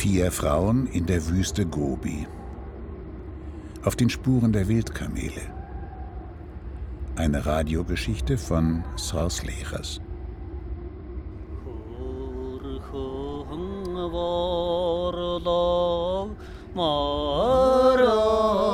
Vier Frauen in der Wüste Gobi. Auf den Spuren der Wildkamele. Eine Radiogeschichte von Sors Lechers. Es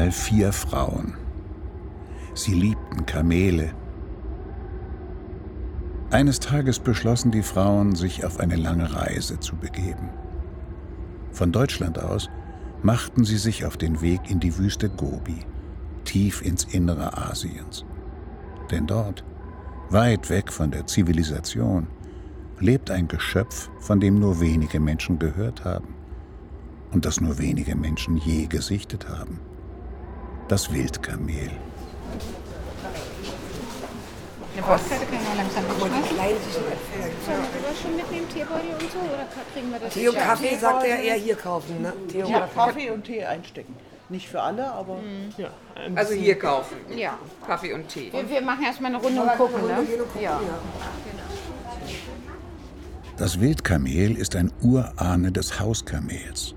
einmal vier Frauen. Sie liebten Kamele. Eines Tages beschlossen die Frauen, sich auf eine lange Reise zu begeben. Von Deutschland aus machten sie sich auf den Weg in die Wüste Gobi, tief ins Innere Asiens. Denn dort, weit weg von der Zivilisation, lebt ein Geschöpf, von dem nur wenige Menschen gehört haben und das nur wenige Menschen je gesichtet haben. Das Wildkamel. Eine Postkarte können wir langsam mitschmeißen. Sollen wir sowas schon mitnehmen, Teebeutel und so? Oder kriegen wir das Tee und Kaffee sagt er eher hier kaufen, ne? Tee und Ja, Kaffee und Tee einstecken. Nicht für alle, aber Ja, ein Also hier kaufen. Ja. Kaffee und Tee. Wir, wir machen erstmal eine Runde und gucken, ne? Ja. Das Wildkamel ist ein Urahne des Hauskamels.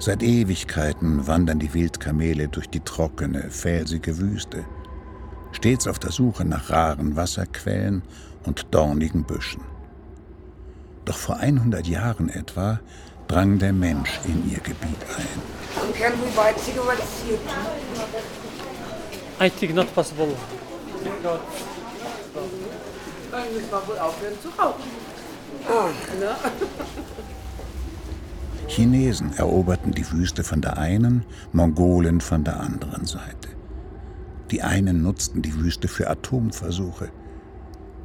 Seit Ewigkeiten wandern die Wildkamele durch die trockene, felsige Wüste, stets auf der Suche nach raren Wasserquellen und dornigen Büschen. Doch vor 100 Jahren etwa drang der Mensch in ihr Gebiet ein. I think not possible. dann müssen wir wohl aufhören zu rauchen. Chinesen eroberten die Wüste von der einen, Mongolen von der anderen Seite. Die einen nutzten die Wüste für Atomversuche,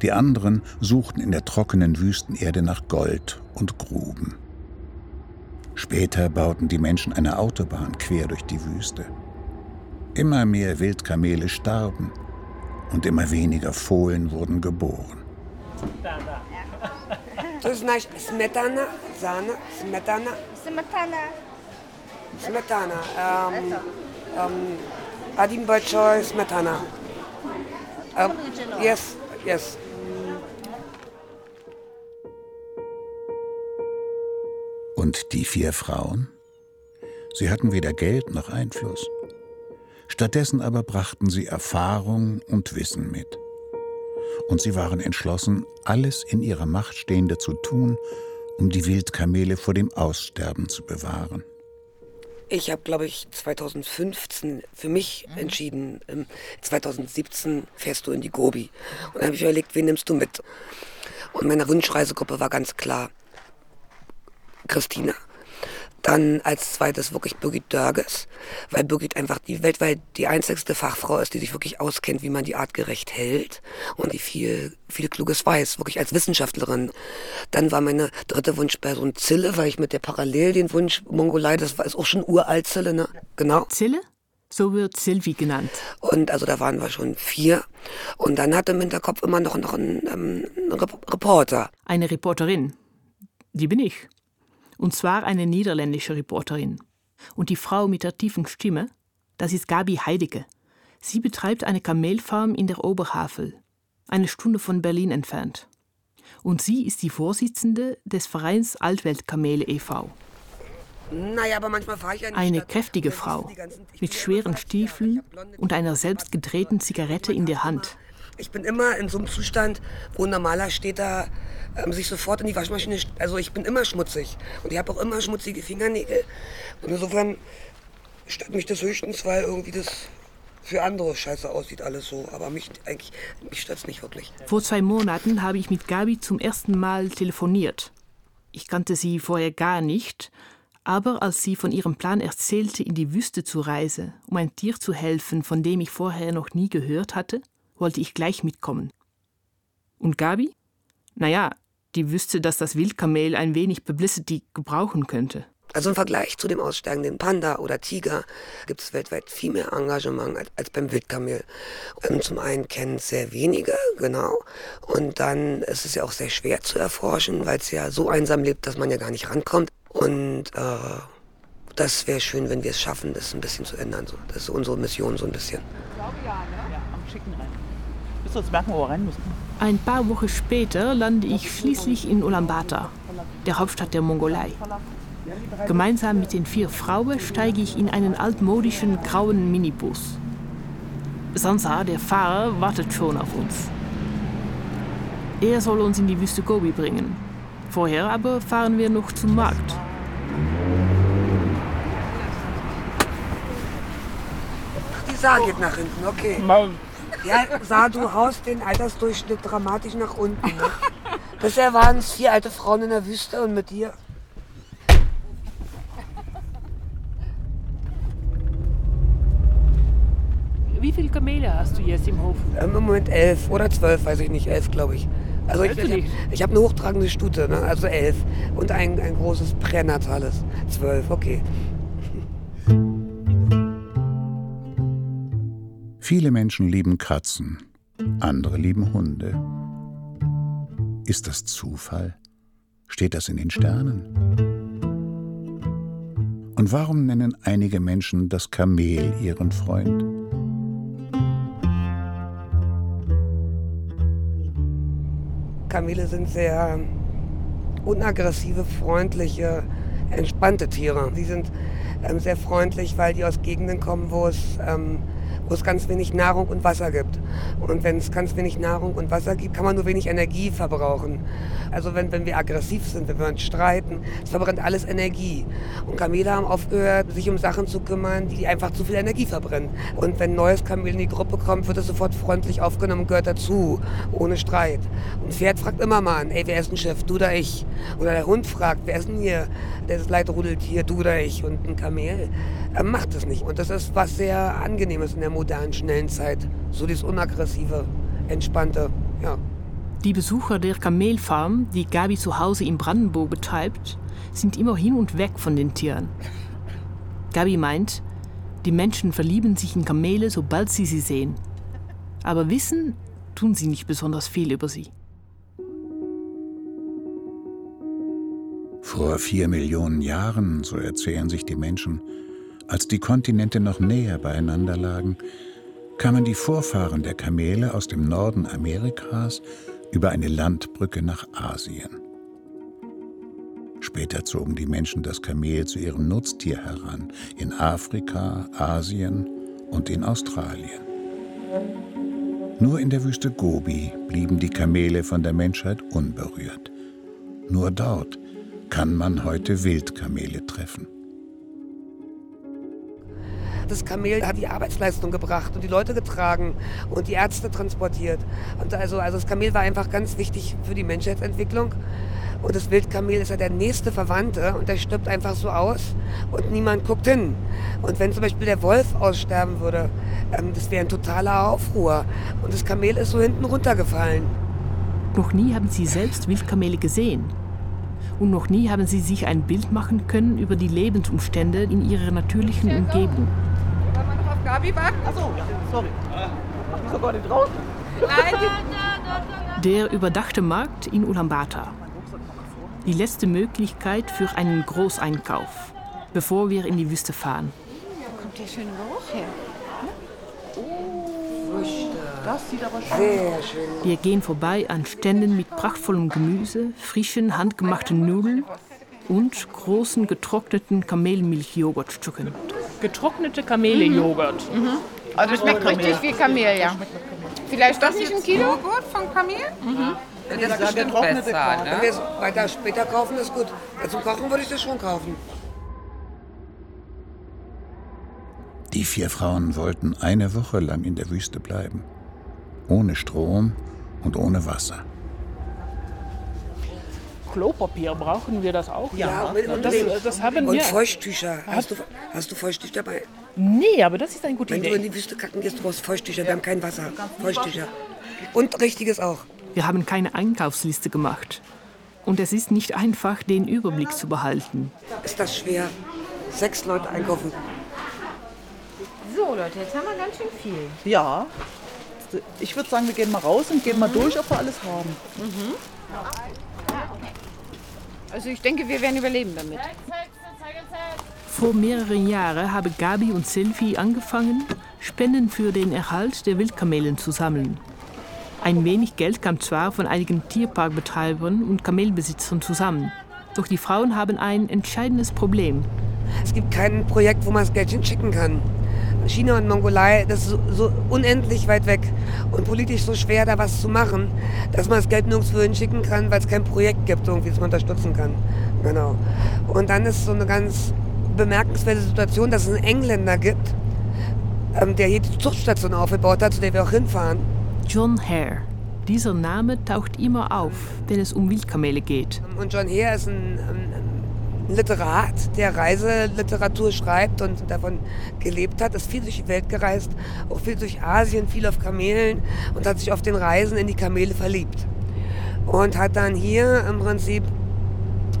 die anderen suchten in der trockenen Wüstenerde nach Gold und Gruben. Später bauten die Menschen eine Autobahn quer durch die Wüste. Immer mehr Wildkamele starben und immer weniger Fohlen wurden geboren. To znaš smetana, Sahne, smetana, Smetana. smetana. Um, um, Adim Большой smetana. Um, yes, yes. Und die vier Frauen? Sie hatten weder Geld noch Einfluss. Stattdessen aber brachten sie Erfahrung und Wissen mit. Und sie waren entschlossen, alles in ihrer Macht Stehende zu tun, um die Wildkamele vor dem Aussterben zu bewahren. Ich habe, glaube ich, 2015 für mich entschieden, ähm, 2017 fährst du in die Gobi. Und dann habe ich überlegt, wen nimmst du mit? Und meine Wunschreisegruppe war ganz klar Christina. Dann als zweites wirklich Birgit Dörges, weil Birgit einfach die weltweit die einzigste Fachfrau ist, die sich wirklich auskennt, wie man die artgerecht hält und die viel, viel Kluges weiß, wirklich als Wissenschaftlerin. Dann war meine dritte Wunschperson Zille, weil ich mit der parallel den Wunsch Mongolei, das war ist auch schon uralt Zille, ne? Genau. Zille? So wird Sylvie genannt. Und also da waren wir schon vier. Und dann hatte im Hinterkopf immer noch, noch ein, ähm, ein Rep Reporter. Eine Reporterin. Die bin ich. Und zwar eine niederländische Reporterin. Und die Frau mit der tiefen Stimme, das ist Gabi Heidecke. Sie betreibt eine Kamelfarm in der Oberhavel, eine Stunde von Berlin entfernt. Und sie ist die Vorsitzende des Vereins Altweltkamele e.V. Naja, aber manchmal fahre ich ja die Eine Stadt. kräftige Frau mit schweren Stiefeln und einer selbst gedrehten Zigarette in der Hand. Ich bin immer in so einem Zustand, wo ein normaler Städter ähm, sich sofort in die Waschmaschine... Also ich bin immer schmutzig. Und ich habe auch immer schmutzige Fingernägel. Und insofern stört mich das höchstens, weil irgendwie das für andere scheiße aussieht alles so. Aber mich eigentlich, mich stört es nicht wirklich. Vor zwei Monaten habe ich mit Gabi zum ersten Mal telefoniert. Ich kannte sie vorher gar nicht, aber als sie von ihrem Plan erzählte, in die Wüste zu reisen, um ein Tier zu helfen, von dem ich vorher noch nie gehört hatte, wollte ich gleich mitkommen. Und Gabi? Naja, die wüsste, dass das Wildkamel ein wenig Publicity gebrauchen könnte. Also im Vergleich zu dem aussteigenden Panda oder Tiger gibt es weltweit viel mehr Engagement als, als beim Wildkamel. Und zum einen kennen es sehr wenige, genau. Und dann ist es ja auch sehr schwer zu erforschen, weil es ja so einsam lebt, dass man ja gar nicht rankommt. Und äh, das wäre schön, wenn wir es schaffen, das ein bisschen zu ändern. So. Das ist unsere Mission so ein bisschen. Ja, am Schicken wir uns merken, wo wir rein müssen. Ein paar Wochen später lande ich schließlich in Ulaanbaatar, der Hauptstadt der Mongolei. Gemeinsam mit den vier Frauen steige ich in einen altmodischen grauen Minibus. Sansa, der Fahrer, wartet schon auf uns. Er soll uns in die Wüste Gobi bringen. Vorher aber fahren wir noch zum Markt. Die Saar geht nach hinten, okay. Ja, Saar, du haust den Altersdurchschnitt dramatisch nach unten. Ne? Bisher waren es vier alte Frauen in der Wüste und mit dir. Wie viele Kamele hast du jetzt im Hof? Ähm, Im Moment elf oder zwölf, weiß ich nicht, elf glaube ich. Also ich, ich, ich habe eine hochtragende Stute, ne? also elf. Und ein, ein großes pränatales, zwölf, okay. Viele Menschen lieben Katzen, andere lieben Hunde. Ist das Zufall? Steht das in den Sternen? Und warum nennen einige Menschen das Kamel ihren Freund? Kamele sind sehr unaggressive, freundliche, entspannte Tiere. Sie sind ähm, sehr freundlich, weil die aus Gegenden kommen, wo es, ähm, wo es ganz wenig Nahrung und Wasser gibt. Und wenn es ganz wenig Nahrung und Wasser gibt, kann man nur wenig Energie verbrauchen. Also wenn, wenn wir aggressiv sind, wenn wir uns streiten, es verbrennt alles Energie. Und Kamele haben aufgehört, sich um Sachen zu kümmern, die einfach zu viel Energie verbrennen. Und wenn ein neues Kamel in die Gruppe kommt, wird es sofort freundlich aufgenommen und gehört dazu, ohne Streit. Und ein Pferd fragt immer mal an, ey, wer ist ein Chef, du oder ich? Oder der Hund fragt, wer ist denn hier, der das Leid rudelt hier, du oder ich? Und ein Kamel äh, macht es nicht. Und das ist was sehr Angenehmes in der modernen, schnellen Zeit. So dieses unaggressive, entspannte, ja. Die Besucher der Kamelfarm, die Gabi zu Hause in Brandenburg betreibt, sind immer hin und weg von den Tieren. Gabi meint, die Menschen verlieben sich in Kamele, sobald sie sie sehen. Aber wissen tun sie nicht besonders viel über sie. Vor vier Millionen Jahren, so erzählen sich die Menschen, als die Kontinente noch näher beieinander lagen, kamen die Vorfahren der Kamele aus dem Norden Amerikas über eine Landbrücke nach Asien. Später zogen die Menschen das Kamel zu ihrem Nutztier heran, in Afrika, Asien und in Australien. Nur in der Wüste Gobi blieben die Kamele von der Menschheit unberührt. Nur dort kann man heute Wildkamele treffen. Das Kamel hat die Arbeitsleistung gebracht und die Leute getragen und die Ärzte transportiert. Und also, also das Kamel war einfach ganz wichtig für die Menschheitsentwicklung. Und das Wildkamel ist ja der nächste Verwandte und der stirbt einfach so aus und niemand guckt hin. Und wenn zum Beispiel der Wolf aussterben würde, ähm, das wäre ein totaler Aufruhr. Und das Kamel ist so hinten runtergefallen. Noch nie haben sie selbst Wildkamele gesehen. Und noch nie haben sie sich ein Bild machen können über die Lebensumstände in ihrer natürlichen Umgebung. Gabi warten? Achso, ja, sorry. Wieso gar nicht raus? Nein, Der überdachte Markt in Ulaanbaatar. Die letzte Möglichkeit für einen Großeinkauf, bevor wir in die Wüste fahren. kommt der schöne Geruch her. Das sieht aber schön Sehr schön. Wir gehen vorbei an Ständen mit prachtvollem Gemüse, frischen handgemachten Nudeln und großen getrockneten Kamelmilchjoghurtstücken. Getrocknete Kamele-Joghurt. Also Schmeckt richtig wie Kamel, ja. Vielleicht doch nicht ein Kilo? Joghurt von Kamel? Das ist bestimmt besser, Wenn wir es weiter später kaufen, ist gut. Zum Kochen würde ich das schon kaufen. Die vier Frauen wollten eine Woche lang in der Wüste bleiben. Ohne Strom und ohne Wasser. Klopapier, brauchen wir das auch? Ja, mit- und das, das haben Und wir. Feuchttücher. Hast du, hast du Feuchttücher dabei? Nee, aber das ist eine gute Wenn du in Idee. die Wüste kacken gehst, du brauchst Feuchttücher. Wir haben kein Wasser. Feuchttücher. Und richtiges auch. Wir haben keine Einkaufsliste gemacht. Und es ist nicht einfach, den Überblick zu behalten. Ist das schwer? Sechs Leute einkaufen. So, Leute, jetzt haben wir ganz schön viel. Ja. Ich würde sagen, wir gehen mal raus und gehen mal durch, ob wir alles haben. Also ich denke, wir werden überleben damit. Vor mehreren Jahren haben Gabi und Sylvie angefangen, Spenden für den Erhalt der Wildkamelen zu sammeln. Ein wenig Geld kam zwar von einigen Tierparkbetreibern und Kamelbesitzern zusammen, doch die Frauen haben ein entscheidendes Problem. Es gibt kein Projekt, wo man das Geld hinschicken kann. China und Mongolei, das ist so, so unendlich weit weg und politisch so schwer, da was zu machen, dass man das Geld nirgendwo hinschicken kann, weil es kein Projekt gibt, irgendwie, das man unterstützen kann. Genau. Und dann ist so eine ganz bemerkenswerte Situation, dass es einen Engländer gibt, ähm, der hier die Zuchtstation aufgebaut hat, zu der wir auch hinfahren. John Hare. Dieser Name taucht immer auf, wenn es um Wildkamele geht. Und John Hare ist ein, ein, ein Literat, der Reiseliteratur schreibt und davon gelebt hat, ist viel durch die Welt gereist, auch viel durch Asien, viel auf Kamelen und hat sich auf den Reisen in die Kamele verliebt. Und hat dann hier im Prinzip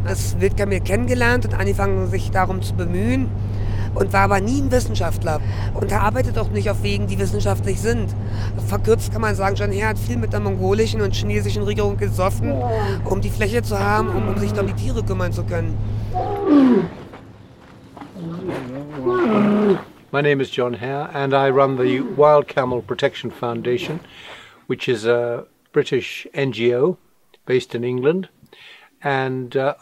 das Wildkamel kennengelernt und angefangen, sich darum zu bemühen und war aber nie ein Wissenschaftler. Und er arbeitet auch nicht auf Wegen, die wissenschaftlich sind. Verkürzt kann man sagen, John Hare hat viel mit der mongolischen und chinesischen Regierung gesoffen, um die Fläche zu haben, um, um sich um die Tiere kümmern zu können. My name is John Hare, and I run the Wild Camel Protection Foundation, which is a British NGO based in England. And uh,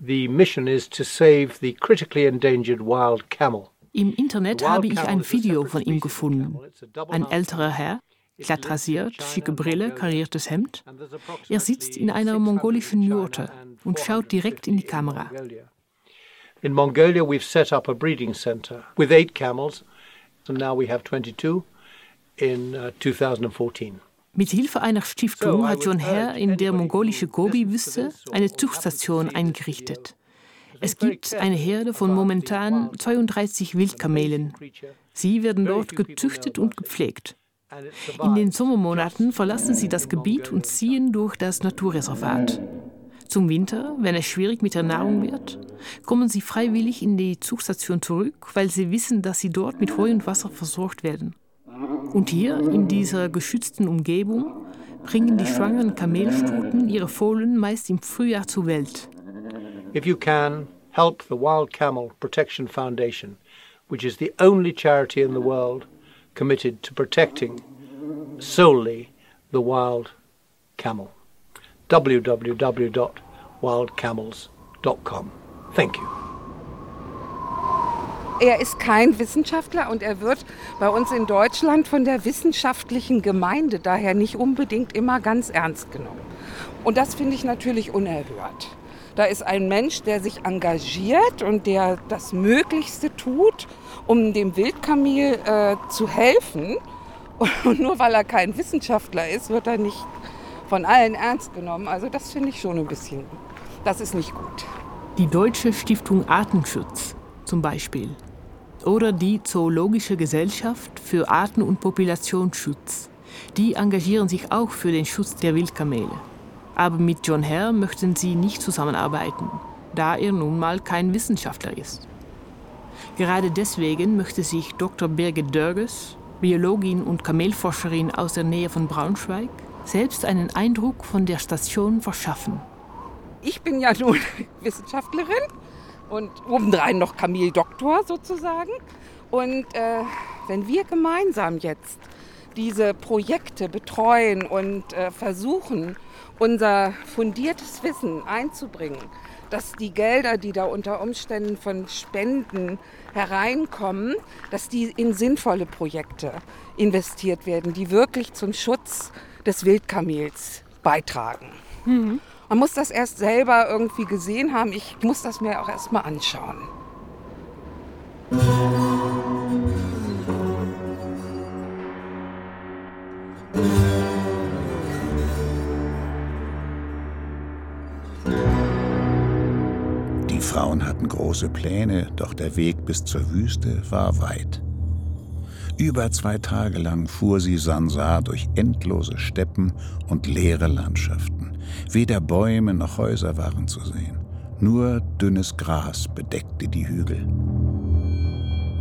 the mission is to save the critically endangered wild camel. Im Internet habe ich ein Video von ihm gefunden. Ein älterer Herr, glatt rasiert, schicke Brille, kariertes Hemd. Er sitzt in einer mongolischen Jurte und schaut direkt in die Kamera. In Mongolia, we've set up a breeding center with eight camels, and now we have 22 in uh, 2014. Mit Hilfe einer Stiftung hat John Hare in der mongolischen Gobi-Wüste eine Zuchtstation eingerichtet. Es gibt eine Herde von momentan 32 Wildkamelen. Sie werden dort gezüchtet und gepflegt. In den Sommermonaten verlassen sie das Gebiet und ziehen durch das Naturreservat. Zum Winter, wenn es schwierig mit der Nahrung wird, kommen sie freiwillig in die Zugstation zurück, weil sie wissen, dass sie dort mit Heu und Wasser versorgt werden. Und hier, in dieser geschützten Umgebung, bringen die schwangeren Kamelstuten ihre Fohlen meist im Frühjahr zur Welt. If you can, help the Wild Camel Protection Foundation, which is the only charity in the world committed to protecting solely the wild camel. www.wildcamels.com. Thank you. Er ist kein Wissenschaftler und er wird bei uns in Deutschland von der wissenschaftlichen Gemeinde daher nicht unbedingt immer ganz ernst genommen. Und das finde ich natürlich unerhört. Da ist ein Mensch, der sich engagiert und der das Möglichste tut, um dem Wildkamel äh, zu helfen. Und nur weil er kein Wissenschaftler ist, wird er nicht von allen ernst genommen. Also das finde ich schon ein bisschen, das ist nicht gut. Die Deutsche Stiftung Artenschutz zum Beispiel oder die Zoologische Gesellschaft für Arten- und Populationsschutz. Die engagieren sich auch für den Schutz der Wildkamele. Aber mit John Hare möchten sie nicht zusammenarbeiten, da er nun mal kein Wissenschaftler ist. Gerade deswegen möchte sich Dr. Birgit Dörges, Biologin und Kamelforscherin aus der Nähe von Braunschweig, selbst einen Eindruck von der Station verschaffen. Ich bin ja nun Wissenschaftlerin und obendrein noch Kameldoktor sozusagen. Und äh, wenn wir gemeinsam jetzt diese Projekte betreuen und äh, versuchen, unser fundiertes Wissen einzubringen, dass die Gelder, die da unter Umständen von Spenden hereinkommen, dass die in sinnvolle Projekte investiert werden, die wirklich zum Schutz des Wildkamels beitragen. Mhm. Man muss das erst selber irgendwie gesehen haben. Ich muss das mir auch erst mal anschauen. Die Frauen hatten große Pläne, doch der Weg bis zur Wüste war weit. Über zwei Tage lang fuhr sie Sansar durch endlose Steppen und leere Landschaften Weder Bäume noch Häuser waren zu sehen. Nur dünnes Gras bedeckte die Hügel.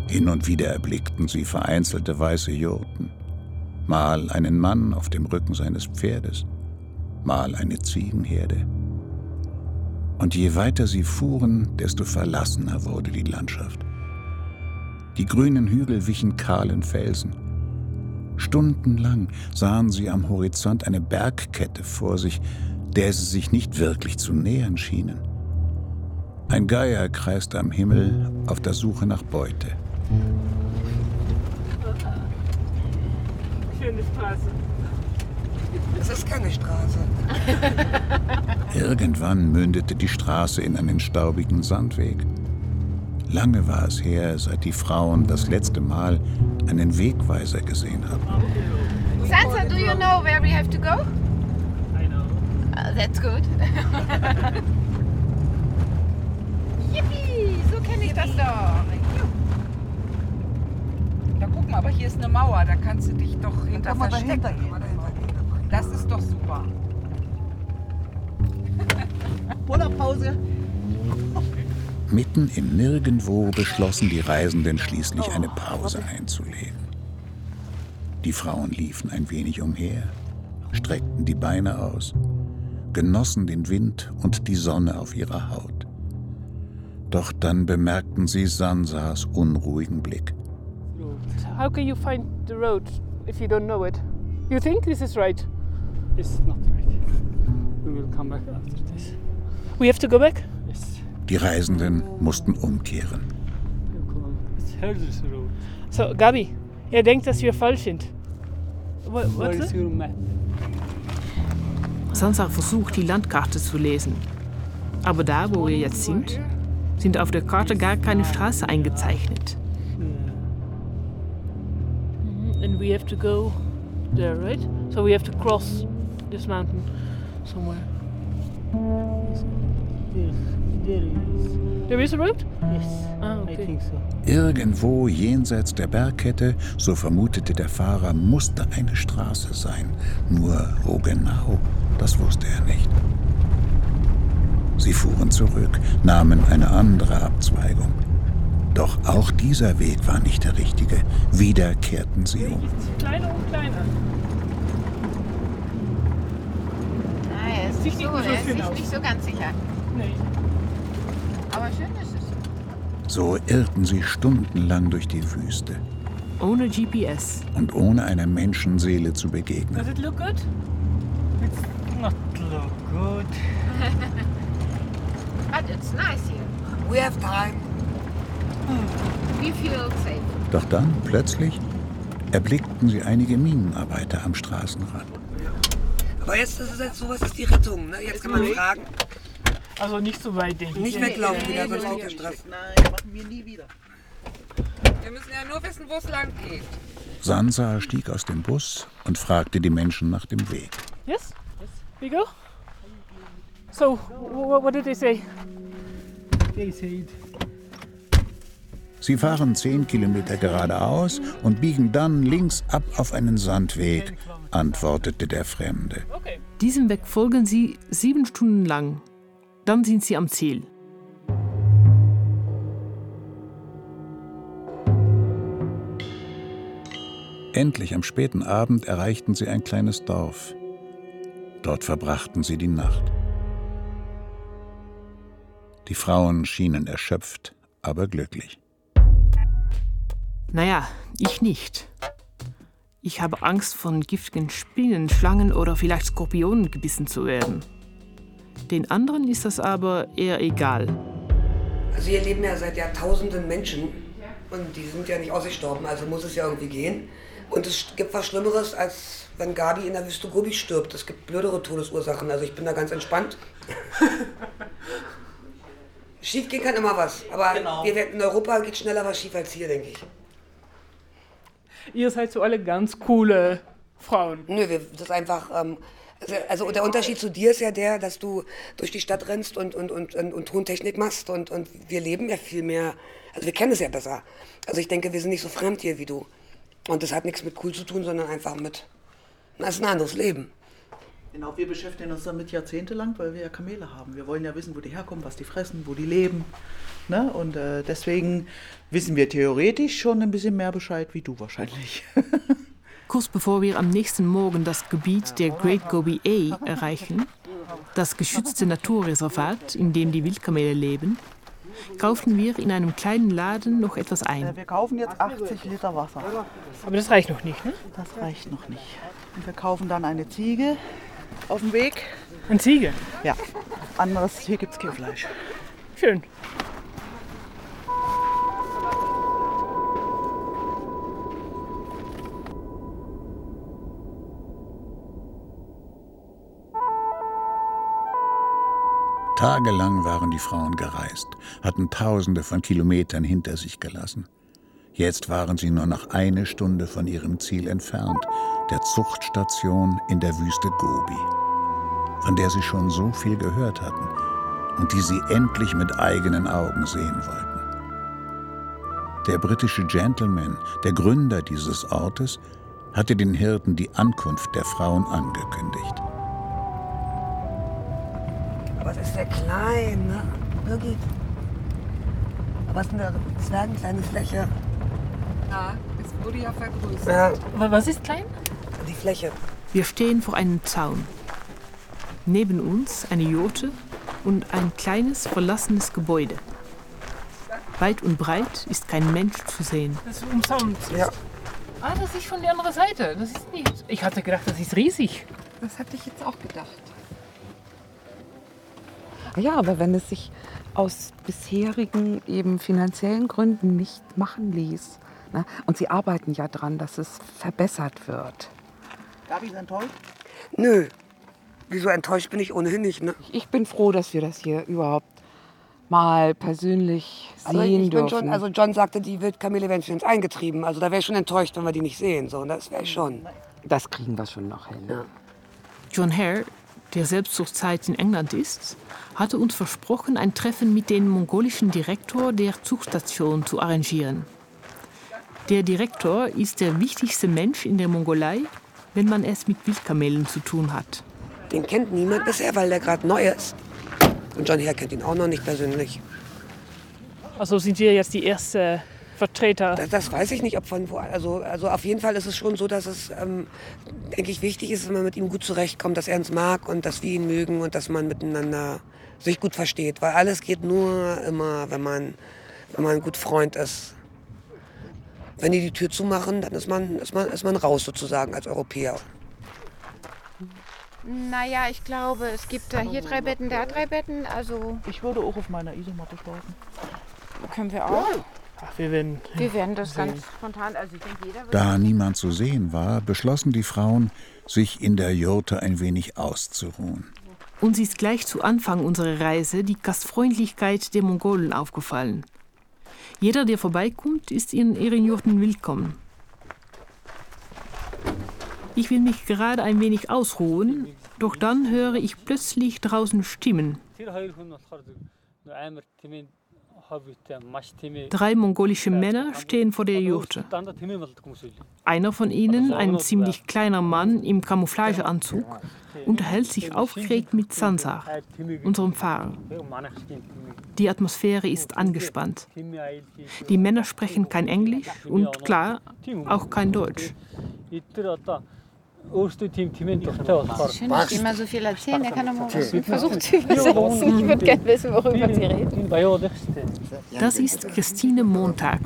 Hin und wieder erblickten sie vereinzelte weiße Jurten, mal einen Mann auf dem Rücken seines Pferdes, mal eine Ziegenherde. Und je weiter sie fuhren, desto verlassener wurde die Landschaft. Die grünen Hügel wichen kahlen Felsen. Stundenlang sahen sie am Horizont eine Bergkette vor sich, der sie sich nicht wirklich zu nähern schienen. Ein Geier kreiste am Himmel auf der Suche nach Beute. Schöne Straße. Es ist keine Straße. Irgendwann mündete die Straße in einen staubigen Sandweg. Lange war es her, seit die Frauen das letzte Mal einen Wegweiser gesehen hatten. Sansa, do you know where we have to go? That's good. Yippie, so kenne ich das doch. Da guck mal, aber hier ist eine Mauer, da kannst du dich doch hinter Guck mal verstecken. dahinter gehen. Das ist doch super. Urlaubpause. Mitten im Nirgendwo beschlossen die Reisenden schließlich eine Pause einzulegen. Die Frauen liefen ein wenig umher, streckten die Beine aus, genossen den Wind und die Sonne auf ihrer Haut. Doch dann bemerkten sie Sansas unruhigen Blick. How can you find the road if you don't know it? You think this is right? It's not right. We will come back after this. We have to go back? Yes. Die Reisenden mussten umkehren. So, Gabi, er denkt, dass wir falsch sind. What, Where what's is it? your map? Sansa versucht, die Landkarte zu lesen. Aber da, wo wir jetzt sind, sind auf der Karte gar keine Straße eingezeichnet. Mhm, And we have to go there, right? So we have to cross this mountain somewhere. Yes, there is. There is a road? Yes, Ah, I okay. think so. Irgendwo jenseits der Bergkette, so vermutete der Fahrer, musste eine Straße sein. Nur wo genau, das wusste er nicht. Sie fuhren zurück, nahmen eine andere Abzweigung. Doch auch dieser Weg war nicht der richtige. Wieder kehrten sie um. Kleiner und kleiner. Ah, er ist nicht so, er ist sich nicht so ganz sicher. Nee. Aber schön ist es. So irrten sie stundenlang durch die Wüste Ohne GPS. und ohne einer Menschenseele zu begegnen. Does it look good? It's not look good. But it's nice here. We have time. We feel safe. Doch dann, plötzlich, erblickten sie einige Minenarbeiter am Straßenrand. Aber jetzt ist es jetzt sowas ist die Rettung. Ne? Jetzt kann man fragen. Also nicht so weit, denke ich. Nicht weglaufen wieder, sonst kriegt ihr Stress. Nein, machen wir nie wieder. Wir müssen ja nur wissen, wo es lang geht. Sansa stieg aus dem Bus und fragte die Menschen nach dem Weg. Yes? We go? So, wh- what did they say? They said Sie fahren zehn Kilometer geradeaus und biegen dann links ab auf einen Sandweg, antwortete der Fremde. Diesem Weg folgen sie sieben Stunden lang. Dann sind sie am Ziel. Endlich am späten Abend erreichten sie ein kleines Dorf. Dort verbrachten sie die Nacht. Die Frauen schienen erschöpft, aber glücklich. Naja, ich nicht. Ich habe Angst, von giftigen Spinnen, Schlangen oder vielleicht Skorpionen gebissen zu werden. Den anderen ist das aber eher egal. Also hier leben ja seit Jahrtausenden Menschen und die sind ja nicht ausgestorben, also muss es ja irgendwie gehen. Und es gibt was Schlimmeres, als wenn Gabi in der Wüste Gobi stirbt. Es gibt blödere Todesursachen, also ich bin da ganz entspannt. schief gehen kann immer was, aber Genau. wir werden, in Europa geht schneller was schief als hier, denke ich. Ihr seid so alle ganz coole Frauen. Nö, wir, das ist einfach. Ähm, also- also der Unterschied zu dir ist ja der, dass du durch die Stadt rennst und, und, und, und, und Tontechnik machst und, und wir leben ja viel mehr. Also wir kennen es ja besser. Also ich denke, wir sind nicht so fremd hier wie du. Und das hat nichts mit cool zu tun, sondern einfach mit. Das ist ein anderes Leben. Genau, wir beschäftigen uns damit jahrzehntelang, weil wir ja Kamele haben. Wir wollen ja wissen, wo die herkommen, was die fressen, wo die leben. Ne? Und äh, deswegen wissen wir theoretisch schon ein bisschen mehr Bescheid wie du wahrscheinlich. Kurz bevor wir am nächsten Morgen das Gebiet der Great Gobi A erreichen, das geschützte Naturreservat, in dem die Wildkamele leben, kaufen wir in einem kleinen Laden noch etwas ein. Wir kaufen jetzt 80 Liter Wasser. Aber das reicht noch nicht, ne? Das reicht noch nicht. Und wir kaufen dann eine Ziege auf dem Weg. Eine Ziege? Ja. Anderes, hier gibt es kein Fleisch. Schön. Tagelang waren die Frauen gereist, hatten Tausende von Kilometern hinter sich gelassen. Jetzt waren sie nur noch eine Stunde von ihrem Ziel entfernt, der Zuchtstation in der Wüste Gobi, von der sie schon so viel gehört hatten und die sie endlich mit eigenen Augen sehen wollten. Der britische Gentleman, der Gründer dieses Ortes, hatte den Hirten die Ankunft der Frauen angekündigt. Aber es ist sehr klein, ne? Birgit. Aber es ist eine zwergenkleine Fläche. Ja, es wurde ja vergrößert. Ja, Aber was ist klein? die Fläche. Wir stehen vor einem Zaun. Neben uns eine Jurte und ein kleines verlassenes Gebäude. Weit und breit ist kein Mensch zu sehen. Das ist umsonst. Ja. Ah, das ist von der anderen Seite. Das ist nicht. Ich hatte gedacht, das ist riesig. Das hatte ich jetzt auch gedacht. Ja, aber wenn es sich aus bisherigen eben finanziellen Gründen nicht machen ließ, ne, und sie arbeiten ja dran, dass es verbessert wird. Gabi ist enttäuscht? Nö. Wieso enttäuscht bin ich ohnehin nicht, ne? Ich bin froh, dass wir das hier überhaupt mal persönlich Also sehen ich bin dürfen. schon, also John sagte, die Wildkamele werden für uns eingetrieben. Also da wäre ich schon enttäuscht, wenn wir die nicht sehen. So, das wäre ich schon. das kriegen wir schon noch hin. Ja. John Hare, der selbst zur Zeit in England ist, hatte uns versprochen, ein Treffen mit dem mongolischen Direktor der Zugstation zu arrangieren. Der Direktor ist der wichtigste Mensch in der Mongolei, wenn man es mit Wildkamelen zu tun hat. Den kennt niemand bisher, weil der gerade neu ist. Und John Hare kennt ihn auch noch nicht persönlich. Also sind wir jetzt die erste Vertreter. Das, das weiß ich nicht, ob von wo. Also, also auf jeden Fall ist es schon so, dass es, ähm, denke ich, wichtig ist, wenn man mit ihm gut zurechtkommt, dass er uns mag und dass wir ihn mögen und dass man miteinander sich gut versteht. Weil alles geht nur immer, wenn man, wenn man ein gut Freund ist. Wenn die die Tür zumachen, dann ist man, ist man, ist man raus sozusagen als Europäer. Naja, ich glaube, es gibt da hier drei Betten, da drei Betten. Also Ich würde auch auf meiner Isomatte schlafen. können wir auch. Ach, wir werden. Wir werden das ganz spontan. Also ich denke. Da niemand zu sehen war, beschlossen die Frauen, sich in der Jurte ein wenig auszuruhen. Uns ist gleich zu Anfang unserer Reise die Gastfreundlichkeit der Mongolen aufgefallen. Jeder, der vorbeikommt, ist in ihren Jurten willkommen. Ich will mich gerade ein wenig ausruhen, doch dann höre ich plötzlich draußen Stimmen. Drei mongolische Männer stehen vor der Jurte. Einer von ihnen, ein ziemlich kleiner Mann im Camouflageanzug, unterhält sich aufgeregt mit Sansar, unserem Fahrer. Die Atmosphäre ist angespannt. Die Männer sprechen kein Englisch und klar, auch kein Deutsch. Schön, dass die immer so viel erzählen. Der kann doch mal was versuchen zu übersetzen. Ich würde gerne wissen, worüber sie reden. Das ist Christine Montag,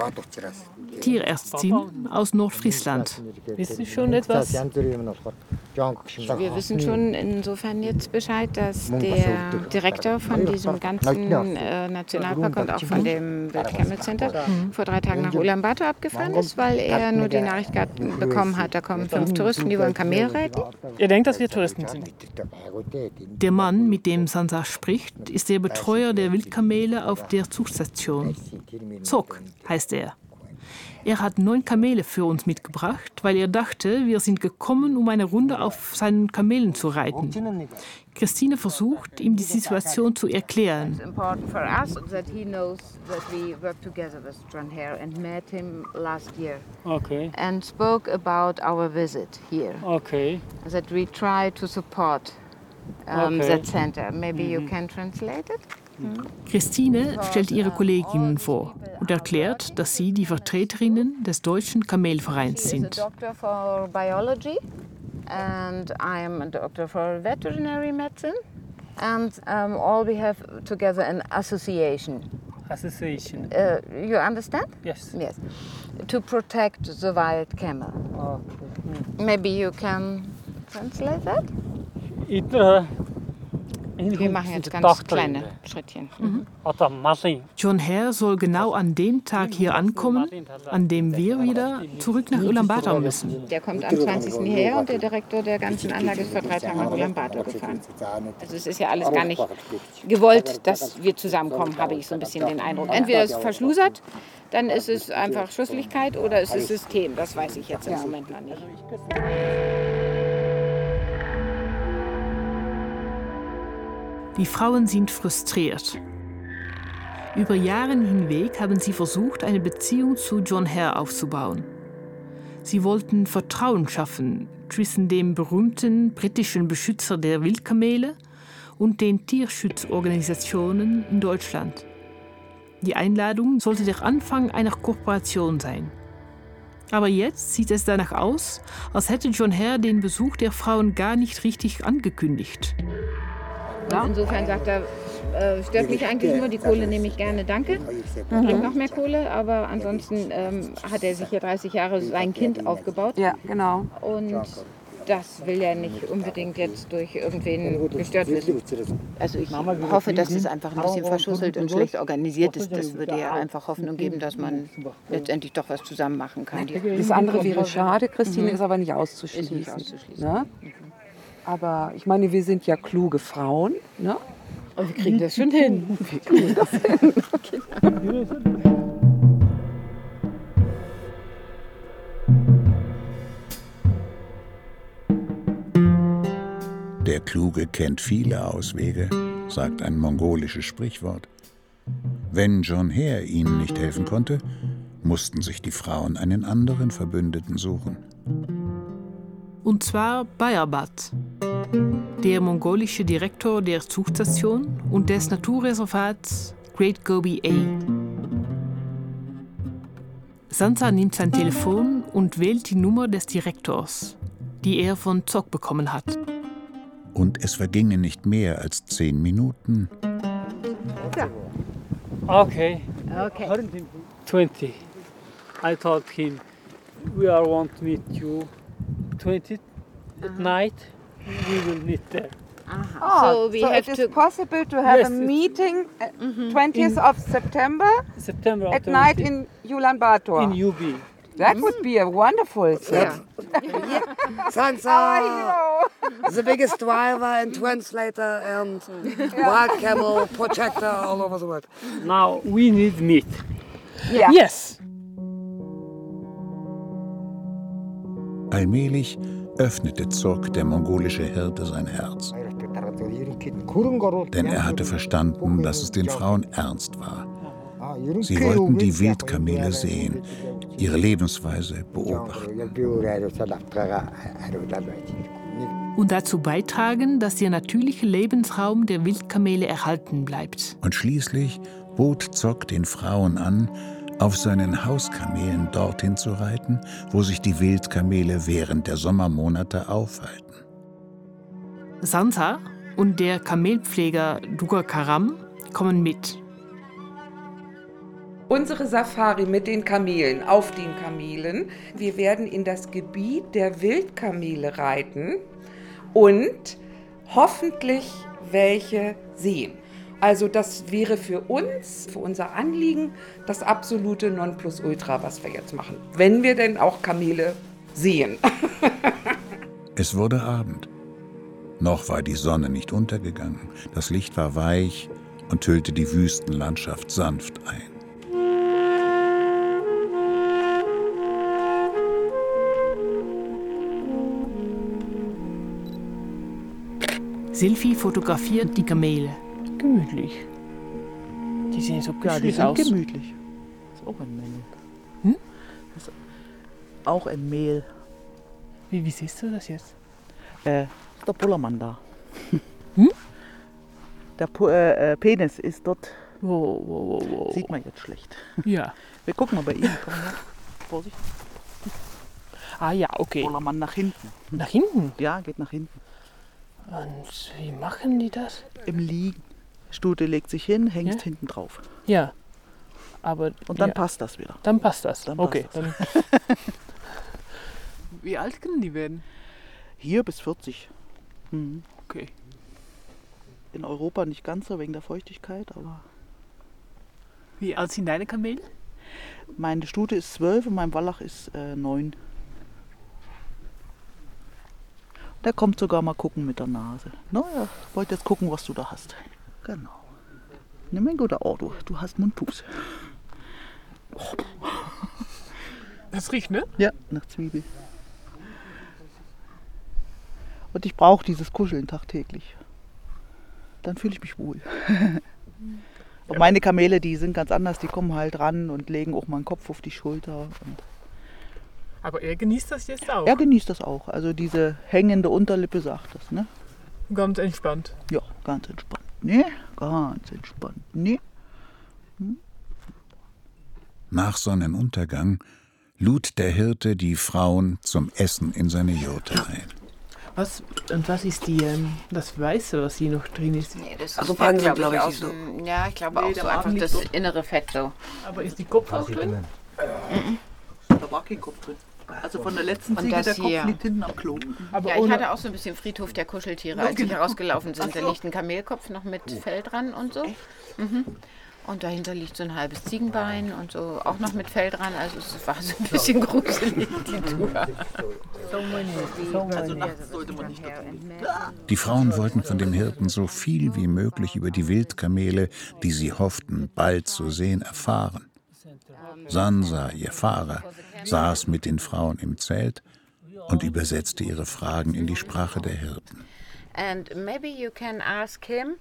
Tierärztin aus Nordfriesland. Wissen Sie schon etwas? Wir wissen schon insofern jetzt Bescheid, dass der Direktor von diesem ganzen äh, Nationalpark und auch von dem Wild Camel Center vor drei Tagen nach Ulaanbaatar abgefahren ist, weil er nur die Nachricht bekommen hat, da kommen fünf Touristen, die wollen Kamel reiten. Ihr denkt, dass wir Touristen sind. Der Mann, mit dem Sansar spricht, ist der Betreuer der Wildkamele auf der Zugstation. Zok heißt er. Er hat neun Kamele für uns mitgebracht, weil er dachte, wir sind gekommen, um eine Runde auf seinen Kamelen zu reiten. Christine versucht, ihm die Situation zu erklären. It's important for us that he knows that we worked together with John Hare and met him last year. Okay. And spoke about our visit here. Okay. That we try to support um, okay. that center. Maybe mm -hmm. you mhm. can translate it? Christine stellt ihre Kolleginnen vor und erklärt, dass sie die Vertreterinnen des Deutschen Kamelvereins sind. and I'm a doctor for veterinary medicine. And um, all we have together an association. Association. Uh, you understand? Yes. Yes. To protect the wild camel. Okay. Maybe you can translate that? It, uh, wir machen jetzt ganz kleine Schrittchen. Mhm. John Hare soll genau an dem Tag hier ankommen, an dem wir wieder zurück nach Ulaanbaatar müssen. Der kommt am 20. hierher und der Direktor der ganzen Anlage ist vor drei Tagen nach Ulaanbaatar gefahren. Also es ist ja alles gar nicht gewollt, dass wir zusammenkommen, habe ich so ein bisschen den Eindruck. Entweder es verschlusert, dann ist es einfach Schusseligkeit oder es ist System. Das weiß ich jetzt im Moment noch nicht. Die Frauen sind frustriert. Über Jahre hinweg haben sie versucht, eine Beziehung zu John Hare aufzubauen. Sie wollten Vertrauen schaffen zwischen dem berühmten britischen Beschützer der Wildkamele und den Tierschutzorganisationen in Deutschland. Die Einladung sollte der Anfang einer Kooperation sein. Aber jetzt sieht es danach aus, als hätte John Hare den Besuch der Frauen gar nicht richtig angekündigt. Und insofern sagt er, äh, stört mich eigentlich nur, die Kohle nehme ich gerne, danke. Mhm. Bringt noch mehr Kohle, aber ansonsten ähm, hat er sich hier 30 Jahre sein Kind aufgebaut. Ja, genau. Und das will ja nicht unbedingt jetzt durch irgendwen gestört werden. Also ich hoffe, dass es einfach ein bisschen verschusselt und schlecht organisiert ist. Das würde ja einfach Hoffnung geben, dass man letztendlich doch was zusammen machen kann. Das andere wäre schade, Christine, mhm. ist aber nicht auszuschließen. Ist nicht auszuschließen. Ne? Aber ich meine, wir sind ja kluge Frauen. Ne? Und wir kriegen das schon hin. Wir kriegen das hin. Okay. Der Kluge kennt viele Auswege, sagt ein mongolisches Sprichwort. Wenn John Hare ihnen nicht helfen konnte, mussten sich die Frauen einen anderen Verbündeten suchen und zwar Bayerbad, der mongolische Direktor der Zugstation und des Naturreservats Great Gobi A. Sansa nimmt sein Telefon und wählt die Nummer des Direktors, die er von Zock bekommen hat. Und es vergingen nicht mehr als zehn Minuten. Okay. Okay. 20. I told him, we are want to meet you 20th at night, we will meet there. Uh-huh. Oh, so, we so have it is possible to have yes, a meeting at mm-hmm. 20th of September, September at night in Ulaanbaatar. In UB. That would be a wonderful thing. Yeah. Sansa, the biggest driver and translator and yeah. wild camel projector all over the world. Now we need meat. Yeah. Yes. Allmählich öffnete Zurk, der mongolische Hirte, sein Herz. Denn er hatte verstanden, dass es den Frauen ernst war. Sie wollten die Wildkamele sehen, ihre Lebensweise beobachten. Und dazu beitragen, dass der natürliche Lebensraum der Wildkamele erhalten bleibt. Und schließlich bot Zock den Frauen an, auf seinen Hauskamelen dorthin zu reiten, wo sich die Wildkamele während der Sommermonate aufhalten. Sansa und der Kamelpfleger Duga Karam kommen mit. Unsere Safari mit den Kamelen, auf den Kamelen. Wir werden in das Gebiet der Wildkamele reiten und hoffentlich welche sehen. Also das wäre für uns, für unser Anliegen, das absolute Nonplusultra, was wir jetzt machen. Wenn wir denn auch Kamele sehen. es wurde Abend. Noch war die Sonne nicht untergegangen. Das Licht war weich und hüllte die Wüstenlandschaft sanft ein. Silvi fotografiert die Kamele. Gemütlich. Die sehen so Ja, die kuschelig sind aus. gemütlich. Das ist auch ein Mehl. Hm? Das ist auch ein Mehl. Wie, wie siehst du das jetzt? Äh, der Bullermann da. Hm? Der Pu äh, äh, Penis ist dort. Wo, wo, wo, wo. Sieht man jetzt schlecht. Ja. Wir gucken mal bei ihm. Komm her. Vorsicht. Ah ja, okay. Bullermann nach hinten. Nach hinten? Ja, geht nach hinten. Und wie machen die das? Im Liegen. Stute legt sich hin, hängst Ja? hinten drauf. Ja. Aber Und dann ja, passt das wieder. dann passt das. Dann passt okay. das. Dann wie alt können die werden? Hier bis 40. Mhm. Okay. In Europa nicht ganz so wegen der Feuchtigkeit, aber Wie alt sind deine Kamele? meine Stute ist 12 und mein Wallach ist äh, 9. Der kommt sogar mal gucken mit der Nase. Naja, wollte jetzt gucken, was du da hast. Genau. Nimm ein guter Oh, du, du hast Mundpus. Das riecht, ne? Ja, nach Zwiebel. Und ich brauche dieses Kuscheln tagtäglich. Dann fühle ich mich wohl. und meine Kamele, die sind ganz anders. Die kommen halt ran und legen auch mal einen Kopf auf die Schulter. Aber er genießt das jetzt auch. er genießt das auch. Also diese hängende Unterlippe sagt das, ne? Ganz entspannt. Ja, ganz entspannt. Ne? Ganz entspannt. Ne? Nach Sonnenuntergang lud der Hirte die Frauen zum Essen in seine Jurte ein. Was, und was ist die, ähm, das Weiße, was hier noch drin ist? Nee, das Also ist Fett, sind, glaub ich, aus nicht so. Ja, ich glaube Nee, auch so einfach das so. innere Fett so. Aber ist die Kopf auch drin? Da war kein Kopf drin. Also von der letzten Ziege, das der Kopf hier. liegt hinten am Klo. Aber Ja, ich hatte auch so ein bisschen Friedhof der Kuscheltiere, als sie herausgelaufen sind. Da liegt ein Kamelkopf noch mit Fell dran und so. Mhm. Und dahinter liegt so ein halbes Ziegenbein und so auch noch mit Fell dran. Also es war so ein bisschen gruselig, die Tour. Also. Die Frauen wollten von dem Hirten so viel wie möglich über die Wildkamele, die sie hofften, bald zu sehen, erfahren. Sansa, ihr Fahrer, saß mit den Frauen im Zelt und übersetzte ihre Fragen in die Sprache der Hirten. And maybe you can ask him